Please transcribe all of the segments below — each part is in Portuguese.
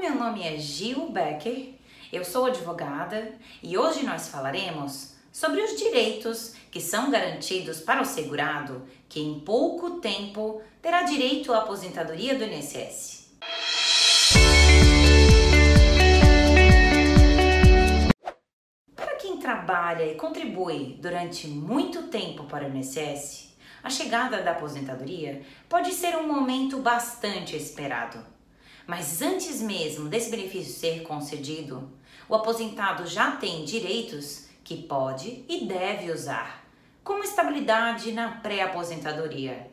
meu nome é Gil Becker, eu sou advogada e hoje nós falaremos sobre os direitos que são garantidos para o segurado que em pouco tempo terá direito à aposentadoria do INSS. Para quem trabalha e contribui durante muito tempo para o INSS, a chegada da aposentadoria pode ser um momento bastante esperado. Mas antes mesmo desse benefício ser concedido, o aposentado já tem direitos que pode e deve usar, como estabilidade na pré-aposentadoria.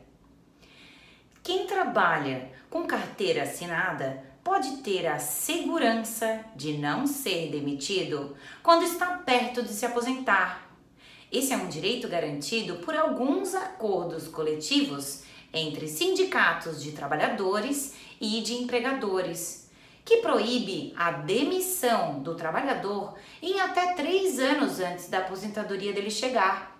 Quem trabalha com carteira assinada pode ter a segurança de não ser demitido quando está perto de se aposentar. Esse é um direito garantido por alguns acordos coletivos entre sindicatos de trabalhadores e de empregadores, que proíbe a demissão do trabalhador em até três anos antes da aposentadoria dele chegar.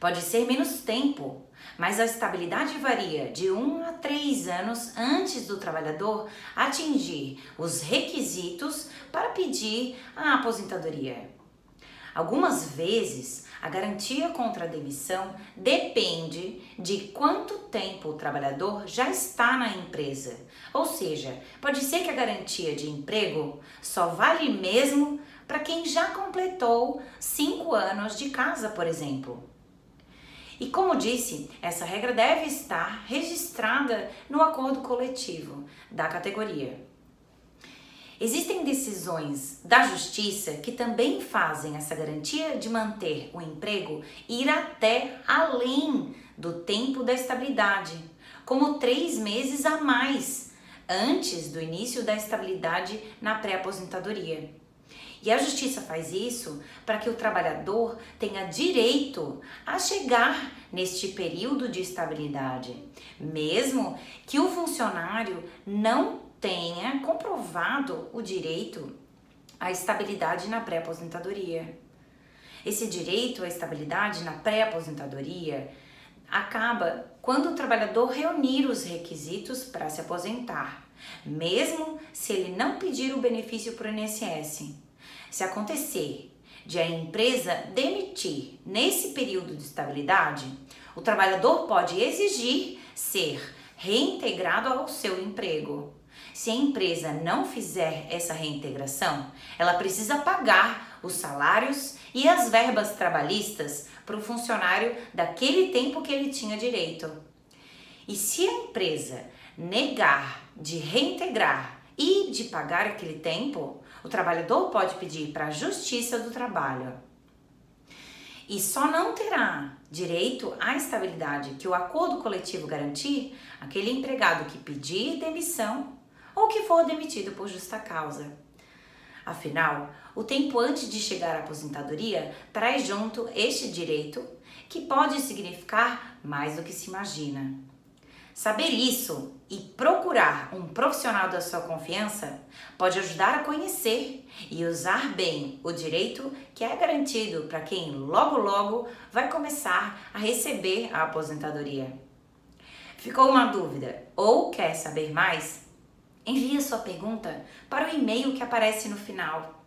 Pode ser menos tempo, mas a estabilidade varia de um a três anos antes do trabalhador atingir os requisitos para pedir a aposentadoria. Algumas vezes, a garantia contra a demissão depende de quanto tempo o trabalhador já está na empresa. Ou seja, pode ser que a garantia de emprego só vale mesmo para quem já completou cinco anos de casa, por exemplo. E como disse, essa regra deve estar registrada no acordo coletivo da categoria. Existem decisões da justiça que também fazem essa garantia de manter o emprego ir até além do tempo da estabilidade, como três meses a mais antes do início da estabilidade na pré-aposentadoria. E a justiça faz isso para que o trabalhador tenha direito a chegar neste período de estabilidade, mesmo que o funcionário não tenha comprovado o direito à estabilidade na pré-aposentadoria. Esse direito à estabilidade na pré-aposentadoria acaba quando o trabalhador reunir os requisitos para se aposentar, mesmo se ele não pedir o benefício para o INSS. Se acontecer de a empresa demitir nesse período de estabilidade, o trabalhador pode exigir ser reintegrado ao seu emprego. Se a empresa não fizer essa reintegração, ela precisa pagar os salários e as verbas trabalhistas para o funcionário daquele tempo que ele tinha direito. E se a empresa negar de reintegrar e de pagar aquele tempo, o trabalhador pode pedir para a Justiça do Trabalho. E só não terá direito à estabilidade que o acordo coletivo garantir aquele empregado que pedir demissão ou que for demitido por justa causa. Afinal, o tempo antes de chegar à aposentadoria traz junto este direito que pode significar mais do que se imagina. Saber isso e procurar um profissional da sua confiança pode ajudar a conhecer e usar bem o direito que é garantido para quem logo logo vai começar a receber a aposentadoria. Ficou uma dúvida ou quer saber mais? Envie sua pergunta para o e-mail que aparece no final.